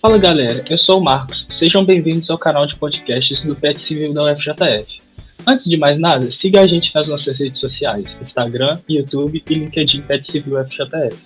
Fala galera, eu sou o Marcos. Sejam bem-vindos ao canal de podcasts do PET Civil da UFJF. Antes de mais nada, siga a gente nas nossas redes sociais: Instagram, YouTube e LinkedIn PET Civil UFJF.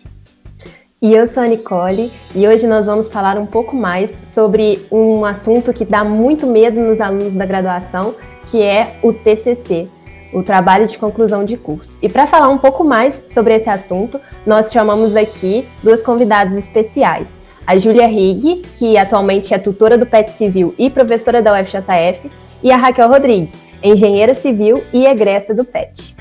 E eu sou a Nicole e hoje nós vamos falar um pouco mais sobre um assunto que dá muito medo nos alunos da graduação, que é o TCC, o trabalho de conclusão de curso. E para falar um pouco mais sobre esse assunto, nós chamamos aqui duas convidadas especiais a Júlia Rigg, que atualmente é tutora do PET Civil e professora da UFJF, e a Raquel Rodrigues, engenheira civil e egressa do PET.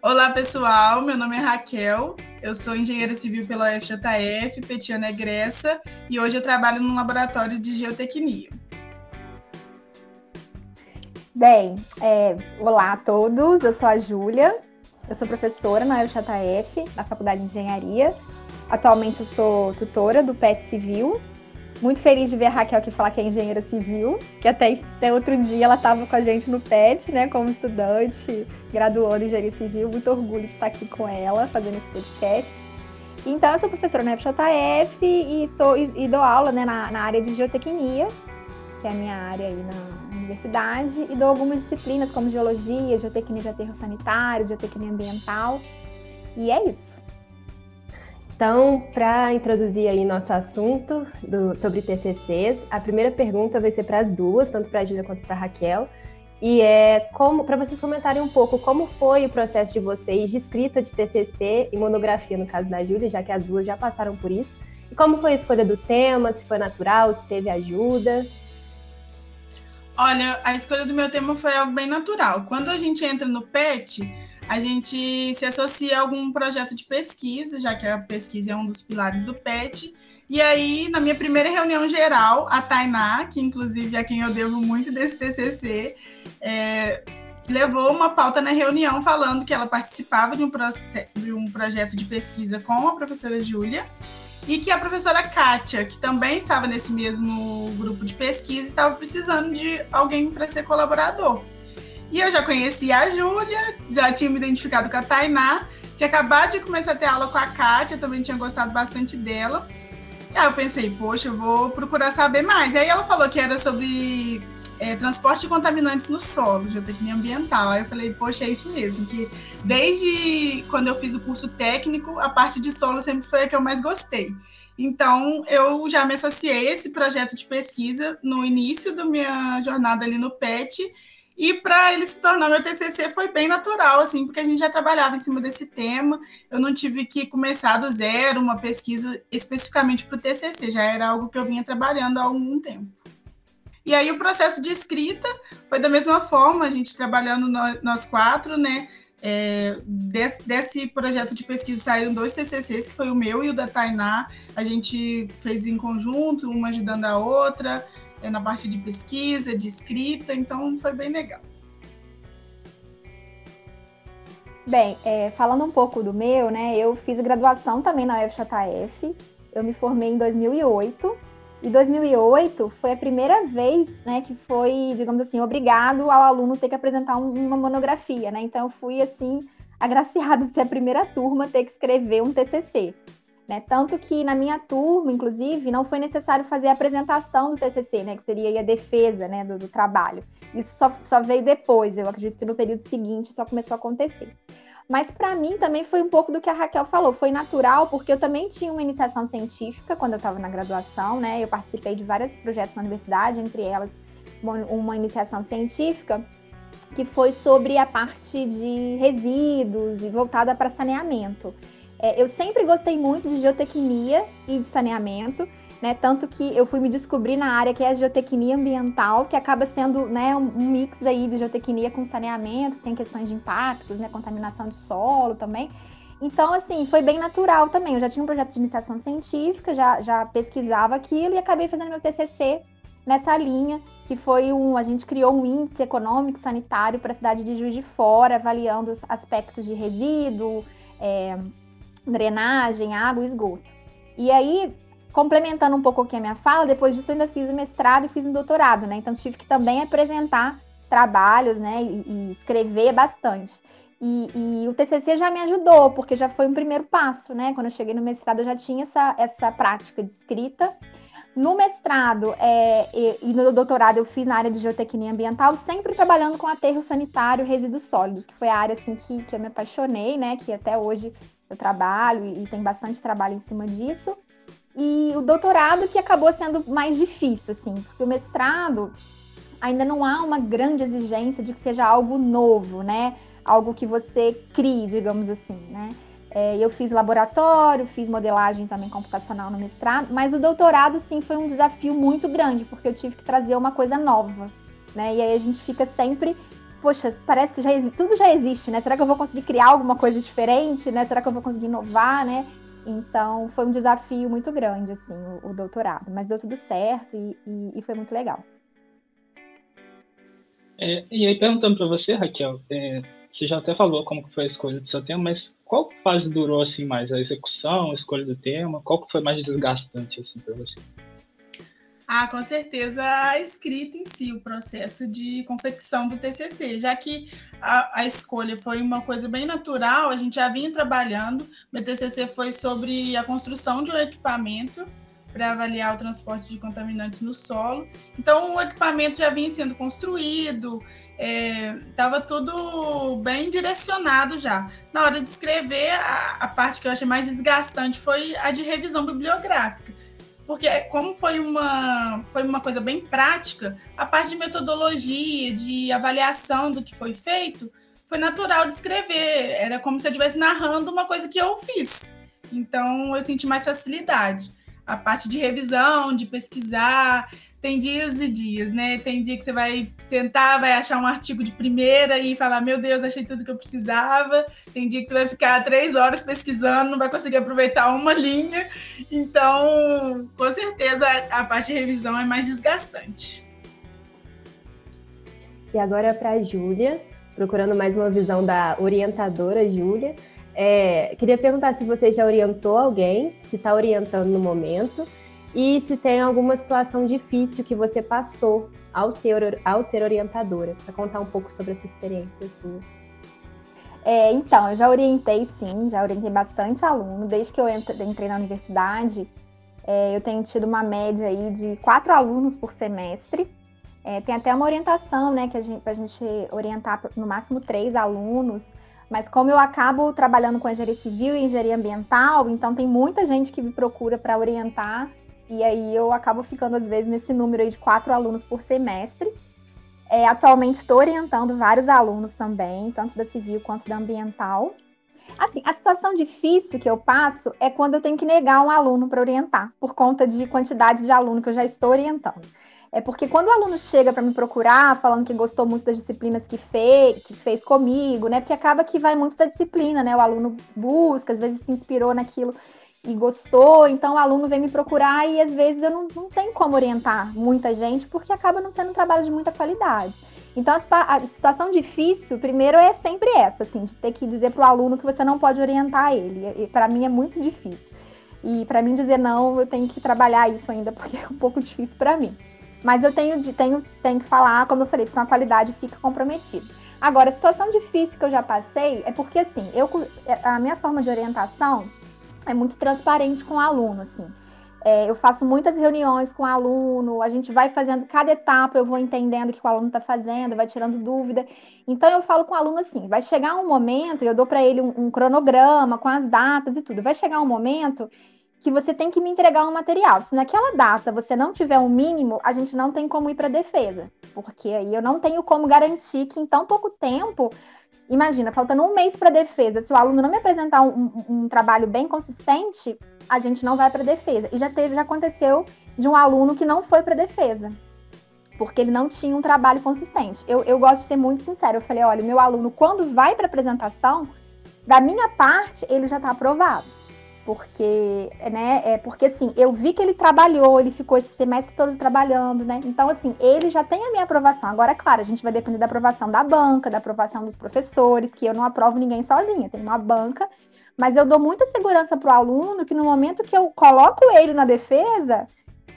Olá pessoal, meu nome é Raquel, eu sou engenheira civil pela UFJF, petiana egressa, e hoje eu trabalho no laboratório de geotecnia. Bem, é, olá a todos, eu sou a Júlia, eu sou professora na UFJF, na Faculdade de Engenharia. Atualmente eu sou tutora do PET Civil. Muito feliz de ver a Raquel aqui falar que é engenheira civil, que até, até outro dia ela estava com a gente no PET, né, como estudante, graduando em engenharia civil. Muito orgulho de estar aqui com ela, fazendo esse podcast. Então, eu sou professora na FJF e, tô, e, e dou aula né, na, na área de geotecnia, que é a minha área aí na universidade, e dou algumas disciplinas como geologia, geotecnia de aterro sanitário, geotecnia ambiental. E é isso. Então, para introduzir aí nosso assunto do, sobre TCCs, a primeira pergunta vai ser para as duas, tanto para a Júlia quanto para a Raquel, e é como para vocês comentarem um pouco como foi o processo de vocês de escrita de TCC e monografia no caso da Júlia, já que as duas já passaram por isso. E como foi a escolha do tema, se foi natural, se teve ajuda? Olha, a escolha do meu tema foi algo bem natural. Quando a gente entra no PET, a gente se associa a algum projeto de pesquisa, já que a pesquisa é um dos pilares do PET. E aí, na minha primeira reunião geral, a Tainá, que inclusive é quem eu devo muito desse TCC, é, levou uma pauta na reunião falando que ela participava de um, de um projeto de pesquisa com a professora Júlia e que a professora Kátia, que também estava nesse mesmo grupo de pesquisa, estava precisando de alguém para ser colaborador. E eu já conhecia a Júlia, já tinha me identificado com a Tainá, tinha acabado de começar a ter aula com a Kátia, também tinha gostado bastante dela. E aí eu pensei, poxa, eu vou procurar saber mais. E aí ela falou que era sobre é, transporte de contaminantes no solo, geotecnia ambiental. Aí eu falei, poxa, é isso mesmo, que desde quando eu fiz o curso técnico, a parte de solo sempre foi a que eu mais gostei. Então, eu já me associei a esse projeto de pesquisa no início da minha jornada ali no PET, e para ele se tornar meu TCC foi bem natural, assim, porque a gente já trabalhava em cima desse tema. Eu não tive que começar do zero uma pesquisa especificamente para o TCC, já era algo que eu vinha trabalhando há algum tempo. E aí o processo de escrita foi da mesma forma, a gente trabalhando nós quatro, né? É, desse, desse, projeto de pesquisa saíram dois TCCs, que foi o meu e o da Tainá. A gente fez em conjunto, uma ajudando a outra, é, na parte de pesquisa, de escrita, então foi bem legal. Bem, é, falando um pouco do meu, né, eu fiz graduação também na UFJF, eu me formei em 2008 e 2008 foi a primeira vez, né, que foi, digamos assim, obrigado ao aluno ter que apresentar um, uma monografia, né? Então eu fui assim agraciada de ser a primeira turma ter que escrever um TCC, né? Tanto que na minha turma, inclusive, não foi necessário fazer a apresentação do TCC, né, que seria a defesa, né, do, do trabalho. Isso só, só veio depois. Eu acredito que no período seguinte só começou a acontecer. Mas para mim também foi um pouco do que a Raquel falou, foi natural, porque eu também tinha uma iniciação científica quando eu estava na graduação, né? Eu participei de vários projetos na universidade, entre elas uma, iniciação científica que foi sobre a parte de resíduos e voltada para saneamento. É, eu sempre gostei muito de geotecnia e de saneamento, né? Tanto que eu fui me descobrir na área que é a geotecnia ambiental, que acaba sendo né, um mix aí de geotecnia com saneamento, tem questões de impactos, né? Contaminação de solo também. Então, assim, foi bem natural também. Eu já tinha um projeto de iniciação científica, já, já pesquisava aquilo e acabei fazendo meu TCC nessa linha, que foi um. A gente criou um índice econômico sanitário para a cidade de Juiz de Fora, avaliando os aspectos de resíduo, é, drenagem, água e esgoto. E aí, complementando um pouco aqui a minha fala, depois disso eu ainda fiz o mestrado e fiz um doutorado, né? Então tive que também apresentar trabalhos, né? E, e escrever bastante. E, e, o TCC já me ajudou, porque já foi um primeiro passo, né? Quando eu cheguei no mestrado, eu já tinha essa, essa prática de escrita. No mestrado é, e, e, no doutorado eu fiz na área de geotecnia ambiental, sempre trabalhando com aterro sanitário e resíduos sólidos, que foi a área assim, que, que eu me apaixonei, né? Que até hoje eu trabalho e, e tem bastante trabalho em cima disso. E o doutorado que acabou sendo mais difícil, assim, porque o mestrado ainda não há uma grande exigência de que seja algo novo, né? algo que você crie, digamos assim, né? É, eu fiz laboratório, fiz modelagem também computacional no mestrado, mas o doutorado sim foi um desafio muito grande, porque eu tive que trazer uma coisa nova, né? E aí a gente fica sempre, poxa, parece que já tudo já existe, né? Será que eu vou conseguir criar alguma coisa diferente, né? Será que eu vou conseguir inovar, né? Então foi um desafio muito grande, assim, o, o doutorado, mas deu tudo certo e, e, e foi muito legal. É, e aí perguntando para você, Raquel, é, você já até falou como foi a escolha do seu tema, mas qual fase durou assim mais? A execução, a escolha do tema? Qual que foi mais desgastante assim para você? Ah, com certeza a escrita em si, o processo de confecção do TCC, já que a, a, escolha foi uma coisa bem natural, a gente já vinha trabalhando. Meu TCC foi sobre a construção de um equipamento para avaliar o transporte de contaminantes no solo. Então, o equipamento já vinha sendo construído, estava é, tudo bem direcionado já. Na hora de escrever, a, a, parte que eu achei mais desgastante foi a de revisão bibliográfica. Porque como foi uma, foi uma coisa bem prática, a parte de metodologia, de avaliação do que foi feito, foi natural de escrever. Era como se eu estivesse narrando uma coisa que eu fiz. Então eu senti mais facilidade. A parte de revisão, de pesquisar, tem dias e dias, né? Tem dia que você vai sentar, vai achar um artigo de primeira e falar: Meu Deus, achei tudo que eu precisava. Tem dia que você vai ficar três horas pesquisando, não vai conseguir aproveitar uma linha. Então, com certeza, a parte de revisão é mais desgastante. E agora para a Júlia, procurando mais uma visão da orientadora Júlia. É, queria perguntar se você já orientou alguém, se está orientando no momento e se tem alguma situação difícil que você passou ao ser, ao ser orientadora, para contar um pouco sobre essa experiência sua. É, então, eu já orientei sim, já orientei bastante aluno. Desde que eu entrei na universidade, é, eu tenho tido uma média aí de quatro alunos por semestre. É, tem até uma orientação, né, que a gente, a gente orientar no máximo três alunos. Mas como eu acabo trabalhando com engenharia civil e engenharia ambiental, então tem muita gente que me procura para orientar e aí eu acabo ficando, às vezes, nesse número aí de quatro alunos por semestre. É, atualmente estou orientando vários alunos também, tanto da civil quanto da ambiental. Assim, a situação difícil que eu passo é quando eu tenho que negar um aluno para orientar, por conta de quantidade de aluno que eu já estou orientando. É porque quando o aluno chega para me procurar, falando que gostou muito das disciplinas que fez, que fez comigo, né? Porque acaba que vai muito da disciplina, né? O aluno busca, às vezes se inspirou naquilo e gostou, então o aluno vem me procurar e às vezes eu não, não tenho como orientar muita gente, porque acaba não sendo um trabalho de muita qualidade. Então, a, situação difícil, primeiro, é sempre essa, assim, de ter que dizer para o aluno que você não pode orientar ele. Para mim é muito difícil. E para mim dizer não, eu tenho que trabalhar isso ainda, porque é um pouco difícil para mim. Mas eu tenho, tenho, tenho que falar, como eu falei, senão a qualidade fica comprometida. Agora, a situação difícil que eu já passei é porque, assim, eu, a minha forma de orientação é muito transparente com o aluno, assim. É, eu faço muitas reuniões com o aluno, a gente vai fazendo cada etapa, eu vou entendendo o que o aluno está fazendo, vai tirando dúvida. Então eu falo com o aluno assim: vai chegar um momento, eu dou para ele um, um, cronograma com as datas e tudo. Vai chegar um momento que você tem que me entregar um material. Se naquela data você não tiver um mínimo, a gente não tem como ir para defesa, porque aí eu não tenho como garantir que em tão pouco tempo Imagina, faltando um mês para defesa, se o aluno não me apresentar um, um, um trabalho bem consistente, a gente não vai para defesa. E já teve, já aconteceu de um aluno que não foi para defesa, porque ele não tinha um trabalho consistente. Eu, eu gosto de ser muito sincero. Eu falei, olha, meu aluno, quando vai para apresentação, da minha parte, ele já está aprovado porque, né, é porque assim, eu vi que ele trabalhou, ele ficou esse semestre todo trabalhando, né? Então, assim, ele já tem a minha aprovação. Agora, é claro, a gente vai depender da aprovação da banca, da aprovação dos professores, que eu não aprovo ninguém sozinha, tem uma banca, mas eu dou muita segurança para o aluno que no momento que eu coloco ele na defesa,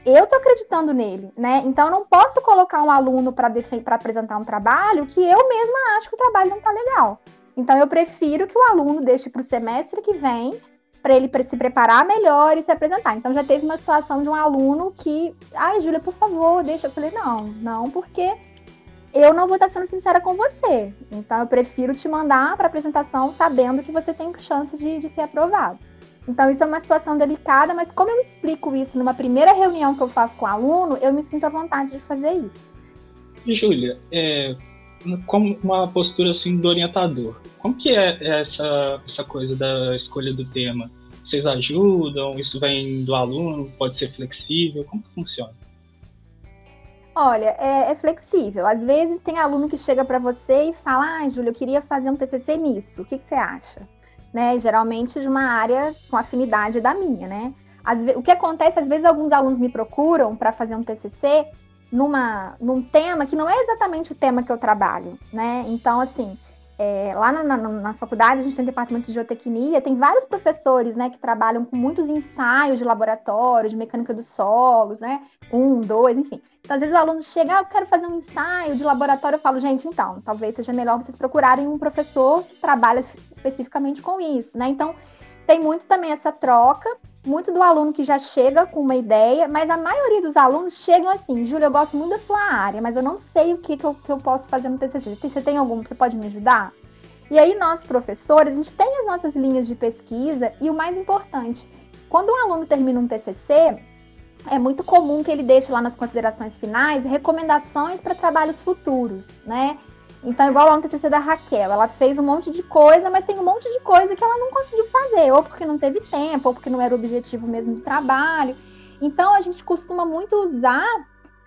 eu tô acreditando nele, né? Então eu não posso colocar um aluno para apresentar um trabalho que eu mesma acho que o trabalho não tá legal. Então, eu prefiro que o aluno deixe para o semestre que vem, para ele se preparar melhor e se apresentar. Então, já teve uma situação de um aluno que, ai, Júlia, por favor, deixa. Eu falei, não, não, porque eu não vou estar sendo sincera com você. Então, eu prefiro te mandar para apresentação sabendo que você tem chances de, de ser aprovado. Então, isso é uma situação delicada, mas como eu explico isso numa primeira reunião que eu faço com o aluno, eu me sinto à vontade de fazer isso. Júlia, é, como uma postura assim do orientador, como que é essa, essa coisa da escolha do tema? Vocês ajudam? Isso vem do aluno? Pode ser flexível? Como que funciona? Olha, é, é, flexível. Às vezes tem aluno que chega para você e fala: Ah, Júlia, eu queria fazer um TCC nisso. O que, que você acha? Né? Geralmente de uma área com afinidade da minha, né? O que acontece, às vezes alguns alunos me procuram para fazer um TCC numa, num tema que não é exatamente o tema que eu trabalho, né? Então, assim, é, lá na, na, na, faculdade a gente tem departamento de geotecnia, tem vários professores, né, que trabalham com muitos ensaios de laboratório, de mecânica dos solos, né? Um, dois, enfim. Então, às vezes o aluno chega, ah, eu quero fazer um ensaio de laboratório, eu falo, gente, então, talvez seja melhor vocês procurarem um professor que trabalha especificamente com isso, né? Então, tem muito também essa troca, muito do aluno que já chega com uma ideia, mas a maioria dos alunos chegam assim, Júlia, eu gosto muito da sua área, mas eu não sei o que, que, eu, que eu posso fazer no TCC. Você tem algum, você pode me ajudar? E aí nós, professores, a gente tem as nossas linhas de pesquisa e o mais importante, quando um aluno termina um TCC, é muito comum que ele deixe lá nas considerações finais recomendações para trabalhos futuros, né? Então, igual no TCC da Raquel, ela fez um monte de coisa, mas tem um monte de coisa que ela não conseguiu fazer, ou porque não teve tempo, ou porque não era o objetivo mesmo do trabalho. Então, a gente costuma muito usar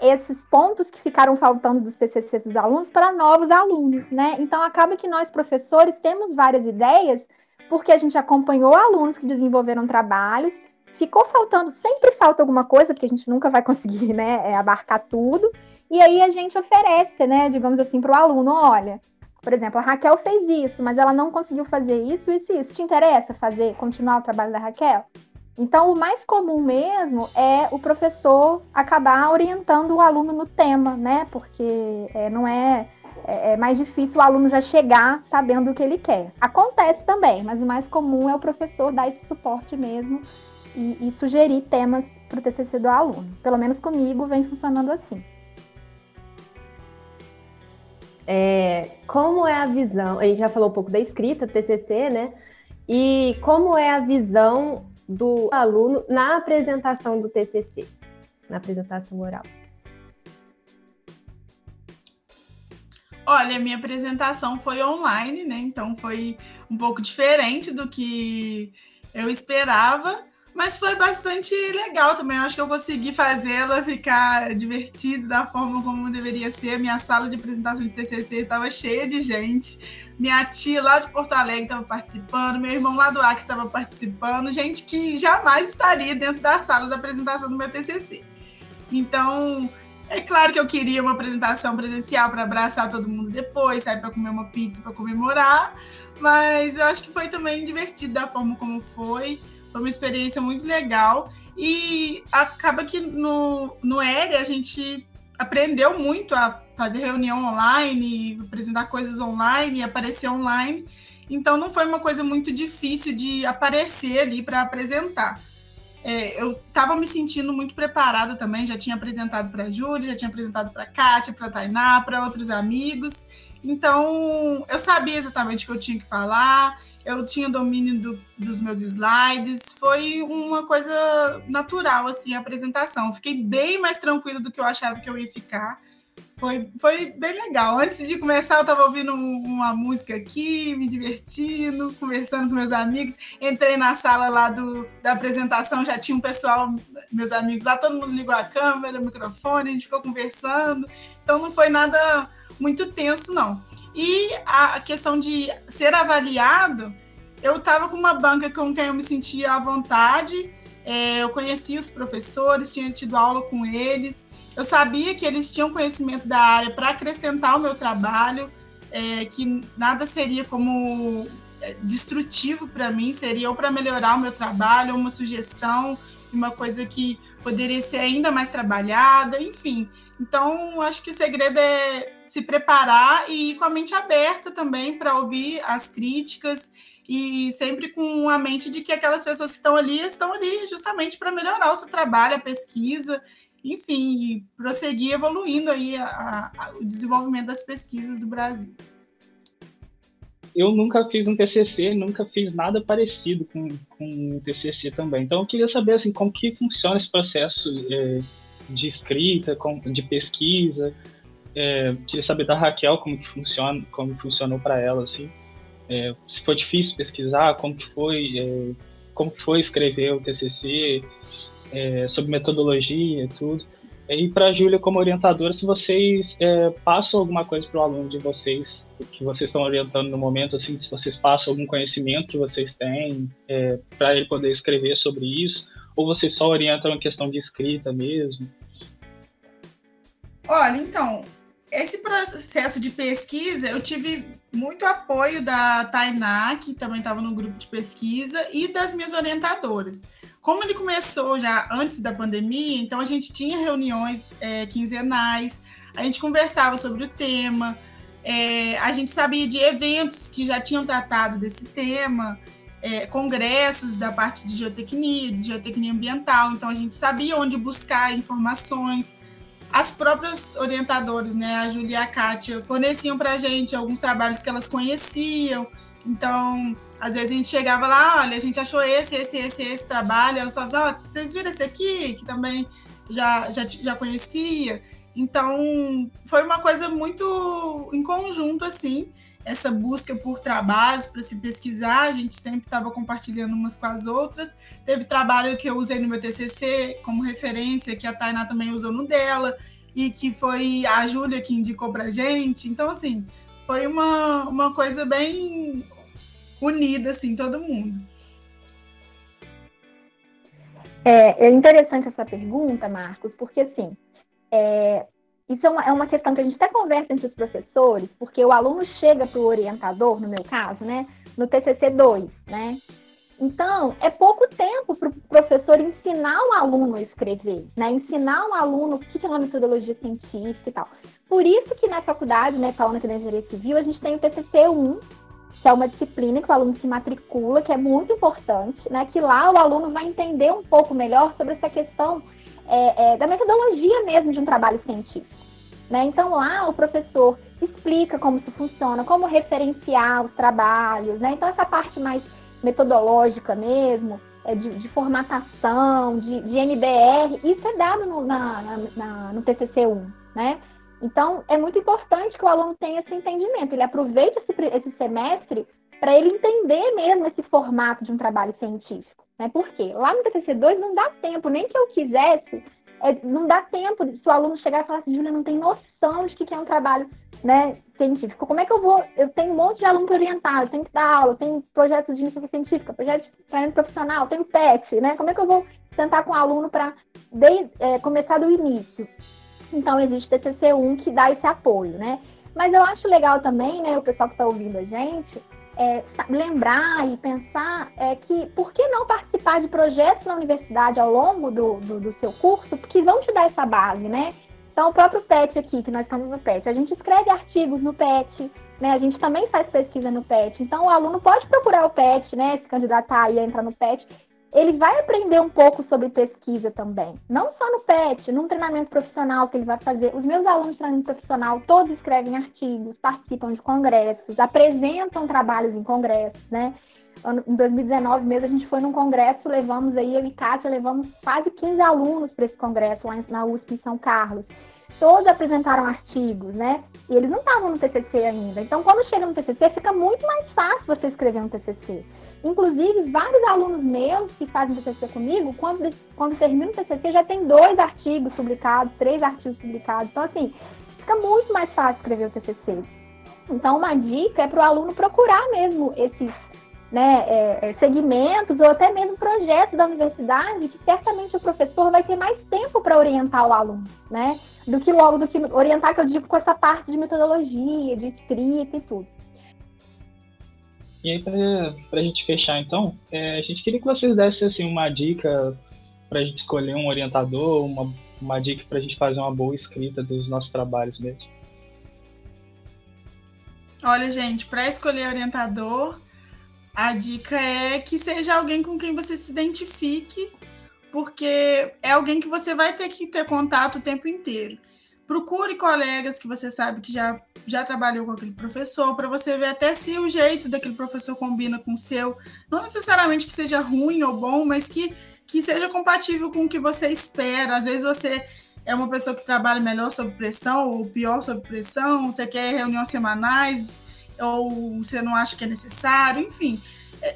esses pontos que ficaram faltando dos TCCs dos alunos para novos alunos, né? Então, acaba que nós, professores, temos várias ideias, porque a gente acompanhou alunos que desenvolveram trabalhos, ficou faltando, sempre falta alguma coisa, porque a gente nunca vai conseguir, né, é, abarcar tudo, e aí a gente oferece, né, digamos assim, para o aluno, olha, por exemplo, a Raquel fez isso, mas ela não conseguiu fazer isso, isso isso. Te interessa fazer, continuar o trabalho da Raquel? Então, o mais comum mesmo é o professor acabar orientando o aluno no tema, né? Porque é, não é, é, é mais difícil o aluno já chegar sabendo o que ele quer. Acontece também, mas o mais comum é o professor dar esse suporte mesmo e, e sugerir temas para o TCC do aluno. Pelo menos comigo vem funcionando assim. É, como é a visão? A gente já falou um pouco da escrita, TCC, né? E como é a visão do aluno na apresentação do TCC, na apresentação oral? Olha, minha apresentação foi online, né? Então foi um pouco diferente do que eu esperava. Mas foi bastante legal também. Eu acho que eu consegui fazê-la ficar divertida da forma como deveria ser. Minha sala de apresentação de TCC estava cheia de gente. Minha tia lá de Porto Alegre estava participando, meu irmão lá do Acre estava participando, gente que jamais estaria dentro da sala da apresentação do meu TCC. Então, é claro que eu queria uma apresentação presencial para abraçar todo mundo depois, sair para comer uma pizza para comemorar, mas eu acho que foi também divertido da forma como foi. Foi uma experiência muito legal. E acaba que no, no ERE a gente aprendeu muito a fazer reunião online, apresentar coisas online, aparecer online. Então não foi uma coisa muito difícil de aparecer ali para apresentar. É, eu estava me sentindo muito preparada também, já tinha apresentado para a Júlia, já tinha apresentado para a Kátia, para a Tainá, para outros amigos. Então eu sabia exatamente o que eu tinha que falar, eu tinha domínio do, dos meus slides, foi uma coisa natural, assim, a apresentação. Fiquei bem mais tranquila do que eu achava que eu ia ficar. Foi, foi bem legal. Antes de começar, eu estava ouvindo uma música aqui, me divertindo, conversando com meus amigos. Entrei na sala lá do, da apresentação, já tinha um pessoal, meus amigos lá, todo mundo ligou a câmera, o microfone, a gente ficou conversando. Então não foi nada muito tenso, não. E a questão de ser avaliado, eu estava com uma banca com quem eu me sentia à vontade, é, eu conhecia os professores, tinha tido aula com eles, eu sabia que eles tinham conhecimento da área para acrescentar o meu trabalho, é, que nada seria como é, destrutivo para mim, seria ou para melhorar o meu trabalho, uma sugestão, uma coisa que poderia ser ainda mais trabalhada, enfim. Então, acho que o segredo é se preparar e ir com a mente aberta também para ouvir as críticas e sempre com a mente de que aquelas pessoas que estão ali estão ali justamente para melhorar o seu trabalho, a pesquisa, enfim, e prosseguir evoluindo aí a, a, o desenvolvimento das pesquisas do Brasil. Eu nunca fiz um TCC, nunca fiz nada parecido com, com um TCC também. Então eu queria saber assim como que funciona esse processo é, de escrita, com, de pesquisa. É, queria saber da Raquel como que funciona, como funcionou para ela assim é, se foi difícil pesquisar, como que foi, é, como foi escrever o TCC, é, sobre metodologia tudo. E para a Júlia, como orientadora, se vocês é, passam alguma coisa para o aluno de vocês, que vocês estão orientando no momento, assim, se vocês passam algum conhecimento que vocês têm é, para ele poder escrever sobre isso, ou vocês só orientam em questão de escrita mesmo? Olha, então, esse processo de pesquisa, eu tive muito apoio da Tainá, que também estava no grupo de pesquisa, e das minhas orientadoras. Como ele começou já antes da pandemia, então a gente tinha reuniões é, quinzenais, a gente conversava sobre o tema, é, a gente sabia de eventos que já tinham tratado desse tema, é, congressos da parte de geotecnia, de geotecnia ambiental, então a gente sabia onde buscar informações as próprias orientadoras, né, a Julia e a Kátia, forneciam para a gente alguns trabalhos que elas conheciam. Então, às vezes a gente chegava lá, olha, a gente achou esse, esse, esse, esse trabalho. Elas falavam, oh, vocês viram esse aqui, que também já, já, já conhecia. Então, foi uma coisa muito em conjunto, assim, essa busca por trabalhos para se pesquisar. A gente sempre estava compartilhando umas com as outras. Teve trabalho que eu usei no meu TCC como referência, que a Tainá também usou no dela, e que foi a Júlia que indicou para gente. Então, assim, foi uma, uma coisa bem unida, assim, todo mundo. É, é interessante essa pergunta, Marcos, porque, assim, é, isso é uma, é uma questão que a gente até conversa entre os professores, porque o aluno chega para o orientador, no meu caso, né, no TCC 2, né? Então, é pouco tempo para o professor ensinar o aluno a escrever, né? Ensinar o aluno o que é uma metodologia científica e tal. Por isso que na faculdade, né, falando aqui da engenharia civil, a gente tem o TCC 1, que é uma disciplina que o aluno se matricula, que é muito importante, né? Que lá o aluno vai entender um pouco melhor sobre essa questão é, é, da metodologia mesmo de um trabalho científico. Né? Então lá o professor explica como isso funciona, como referenciar os trabalhos, né? Então essa parte mais metodológica mesmo, é de, de, formatação, de, de, MBR, isso é dado no, na, na, no TCC1, né? Então é muito importante que o aluno tenha esse entendimento, ele aproveite esse, esse semestre para ele entender mesmo esse formato de um trabalho científico. Né? Por quê? Lá no TCC2 não dá tempo, nem que eu quisesse, é, não dá tempo se o aluno chegar e falar assim, Júlia, não tem noção de que é um trabalho né, científico. Como é que eu vou? Eu tenho um monte de aluno para orientar, eu tenho que dar aula, tenho projetos de iniciativa científica, projetos de treinamento profissional, tenho PET, né? Como é que eu vou sentar com o aluno para é, começar do início? Então, existe o TCC1 que dá esse apoio, né? Mas eu acho legal também, né, o pessoal que está ouvindo a gente, é, lembrar e pensar é que por que não participar de projetos na universidade ao longo do, do, do, seu curso, porque vão te dar essa base, né? Então, o próprio PET aqui, que nós estamos no PET, a gente escreve artigos no PET, né? A gente também faz pesquisa no PET. Então, o aluno pode procurar o PET, né? Se candidatar e entrar no PET ele vai aprender um pouco sobre pesquisa também. Não só no PET, num treinamento profissional que ele vai fazer. Os meus alunos de treinamento profissional todos escrevem artigos, participam de congressos, apresentam trabalhos em congressos, né? Em 2019 mesmo, a gente foi num congresso, levamos aí, eu e Kátia, levamos quase 15 alunos para esse congresso lá na USP em São Carlos. Todos apresentaram artigos, né? E eles não estavam no TCC ainda. Então, quando chega no TCC, fica muito mais fácil você escrever um TCC. Inclusive, vários alunos meus que fazem TCC comigo, quando, quando termina o TCC, já tem dois artigos publicados, três artigos publicados. Então, assim, fica muito mais fácil escrever o TCC. Então, uma dica é para o aluno procurar mesmo esses né, é, é, segmentos ou até mesmo projetos da universidade, que certamente o professor vai ter mais tempo para orientar o aluno, né? Do que logo do que orientar, que eu digo, com essa parte de metodologia, de escrita e tudo. E aí, para a gente fechar, então, é, a gente queria que vocês dessem assim, uma dica para a gente escolher um orientador, uma, uma dica para a gente fazer uma boa escrita dos nossos trabalhos mesmo. Olha, gente, para escolher orientador, a dica é que seja alguém com quem você se identifique, porque é alguém que você vai ter que ter contato o tempo inteiro. Procure colegas que você sabe que já, já trabalhou com aquele professor, para você ver até se o jeito daquele professor combina com o seu. Não necessariamente que seja ruim ou bom, mas que, que seja compatível com o que você espera. Às vezes você é uma pessoa que trabalha melhor sob pressão ou pior sob pressão, você quer reuniões semanais ou você não acha que é necessário, enfim.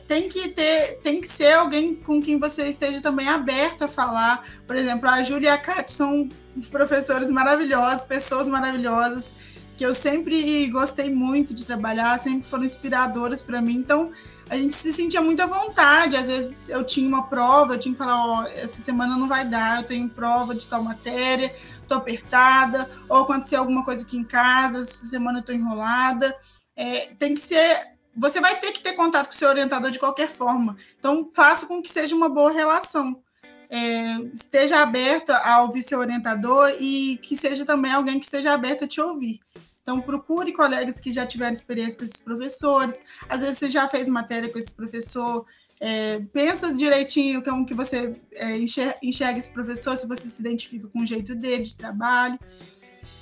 Tem que ter, tem que ser alguém com quem você esteja também aberto a falar. Por exemplo, a Júlia e a Kat são professores maravilhosos, pessoas maravilhosas, que eu sempre gostei muito de trabalhar, sempre foram inspiradoras para mim. Então, a gente se sentia muito à vontade. Às vezes eu tinha uma prova, eu tinha que falar, ó, oh, essa semana não vai dar, eu tenho prova de tal matéria, tô apertada, ou aconteceu alguma coisa aqui em casa, essa semana eu tô enrolada. É, tem que ser. Você vai ter que ter contato com o seu orientador de qualquer forma. Então, faça com que seja uma boa relação. É, esteja aberto a ouvir seu orientador e que seja também alguém que esteja aberto a te ouvir. Então, procure colegas que já tiveram experiência com esses professores. Às vezes, você já fez matéria com esse professor. É, pensa direitinho como que você é, enxerga, enxerga esse professor, se você se identifica com o jeito dele de trabalho.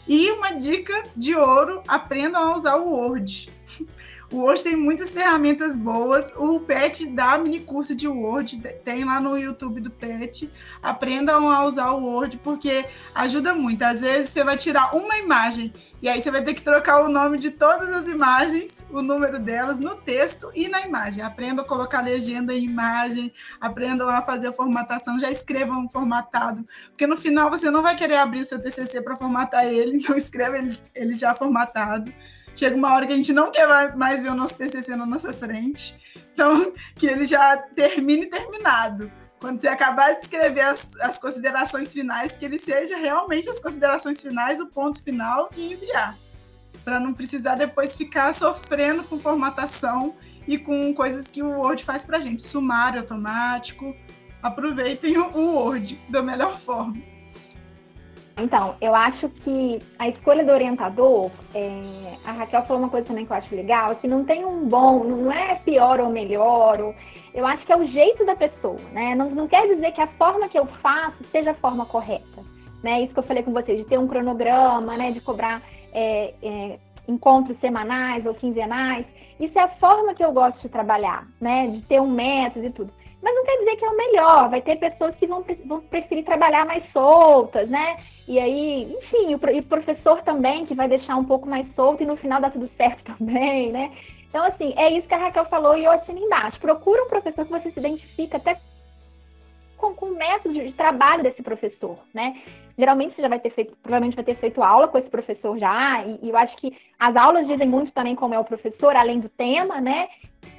E uma dica de ouro: aprendam a usar o Word. O Word tem muitas ferramentas boas. O PET dá mini curso de Word, tem lá no YouTube do PET. Aprendam a usar o Word porque ajuda muito. Às vezes você vai tirar uma imagem e aí você vai ter que trocar o nome de todas as imagens, o número delas no texto e na imagem. Aprendam a colocar legenda em imagem, aprendam a fazer a formatação, já escrevam formatado, porque no final você não vai querer abrir o seu TCC para formatar ele, então escreva ele, ele já formatado chega uma hora que a gente não quer mais ver o nosso TCC na nossa frente. Então, que ele já termine terminado. Quando você acabar de escrever as, as considerações finais, que ele seja realmente as considerações finais, o ponto final e enviar. Para não precisar depois ficar sofrendo com formatação e com coisas que o Word faz para gente. Sumário automático. Aproveitem o Word da melhor forma. Então, eu acho que a escolha do orientador, é, a Raquel falou uma coisa também que eu acho legal, que não tem um bom, não é pior ou melhor, ou, eu acho que é o jeito da pessoa, né? Não, não quer dizer que a forma que eu faço seja a forma correta, né? Isso que eu falei com vocês, de ter um cronograma, né? De cobrar é, é, encontros semanais ou quinzenais. Isso é a forma que eu gosto de trabalhar, né? De ter um método e tudo. Mas não quer dizer que é o melhor. Vai ter pessoas que vão, vão preferir trabalhar mais soltas, né? E aí, enfim, o, e o professor também, que vai deixar um pouco mais solto e no final dá tudo certo também, né? Então, assim, é isso que a Raquel falou e eu assino embaixo. Procura um professor que você se identifica até com, com o método de trabalho desse professor, né? Geralmente você já vai ter feito, provavelmente vai ter feito aula com esse professor já, e, e eu acho que as aulas dizem muito também como é o professor, além do tema, né?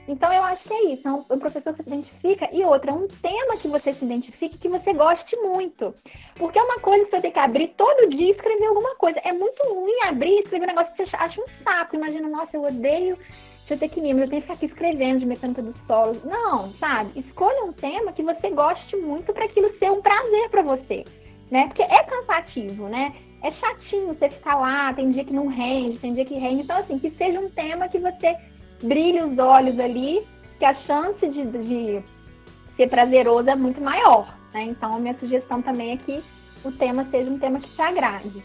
Então eu acho que é isso, é um, professor que se identifica e outra, um tema que você se identifique que você goste muito. Porque é uma coisa que você tem que abrir todo dia e escrever alguma coisa. É muito ruim abrir e escrever um negócio que você acha um saco. Imagina, nossa, eu odeio geotecnia, eu tenho que ficar aqui escrevendo de mecânica dos solos. Não, sabe? Escolha um tema que você goste muito para aquilo ser um prazer para você, né? Porque é cansativo, né? É chatinho você ficar lá, tem dia que não rende, tem dia que rende. Então, assim, que seja um tema que você brilhe os olhos ali, que a chance de, de ser prazeroso é muito maior, né? Então, a minha sugestão também é que o tema seja um tema que te agrade.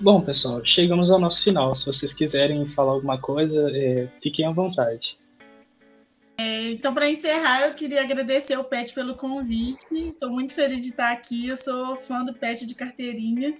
Bom, pessoal, chegamos ao nosso final. Se vocês quiserem falar alguma coisa, é, fiquem à vontade. É, então, para encerrar, eu queria agradecer ao Pet pelo convite. Estou muito feliz de estar aqui. Eu sou fã do Pet de carteirinha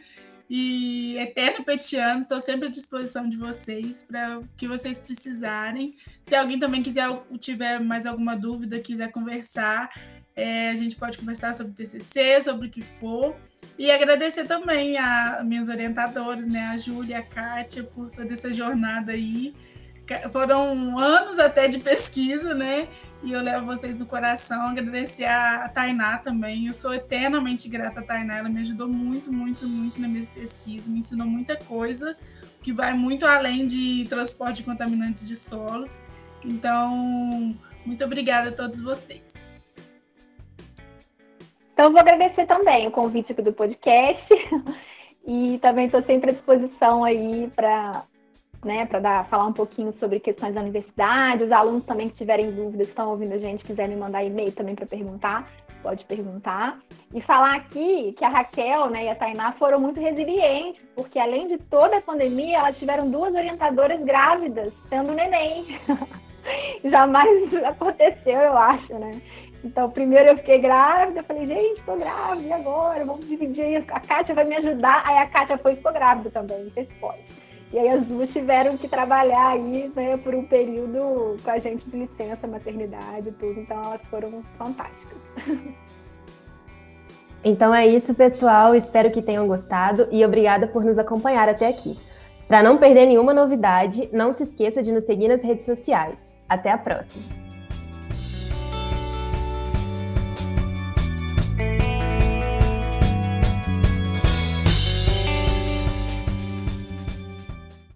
e eterno petiano. Estou sempre à disposição de vocês para o que vocês precisarem. Se alguém também quiser tiver mais alguma dúvida, quiser conversar, é, a gente pode conversar sobre TCC, sobre o que for. E agradecer também a minhas orientadoras, né, a Júlia, a Kátia, por toda essa jornada aí. Foram anos até de pesquisa, né? E eu levo vocês no coração. Agradecer a Tainá também. Eu sou eternamente grata a Tainá. Ela me ajudou muito, muito, muito na minha pesquisa. Me ensinou muita coisa que vai muito além de transporte de contaminantes de solos. Então, muito obrigada a todos vocês. Então, vou agradecer também o convite aqui do podcast e também estou sempre à disposição aí para né, para falar um pouquinho sobre questões da universidade. Os alunos também que tiverem dúvidas, estão ouvindo a gente, quiserem mandar e-mail também para perguntar, pode perguntar. E falar aqui que a Raquel né, e a Tainá foram muito resilientes, porque além de toda a pandemia, elas tiveram duas orientadoras grávidas, sendo neném. Jamais aconteceu, eu acho, né? Então, primeiro eu fiquei grávida, falei, gente, tô grávida, e agora? Vamos dividir, a Kátia vai me ajudar. Aí a Kátia foi e ficou grávida também, fez pode. E aí as duas tiveram que trabalhar aí, né, por um período com a gente de licença, maternidade e tudo. Então elas foram fantásticas. Então é isso, pessoal. Espero que tenham gostado e obrigada por nos acompanhar até aqui. Para não perder nenhuma novidade, não se esqueça de nos seguir nas redes sociais. Até a próxima!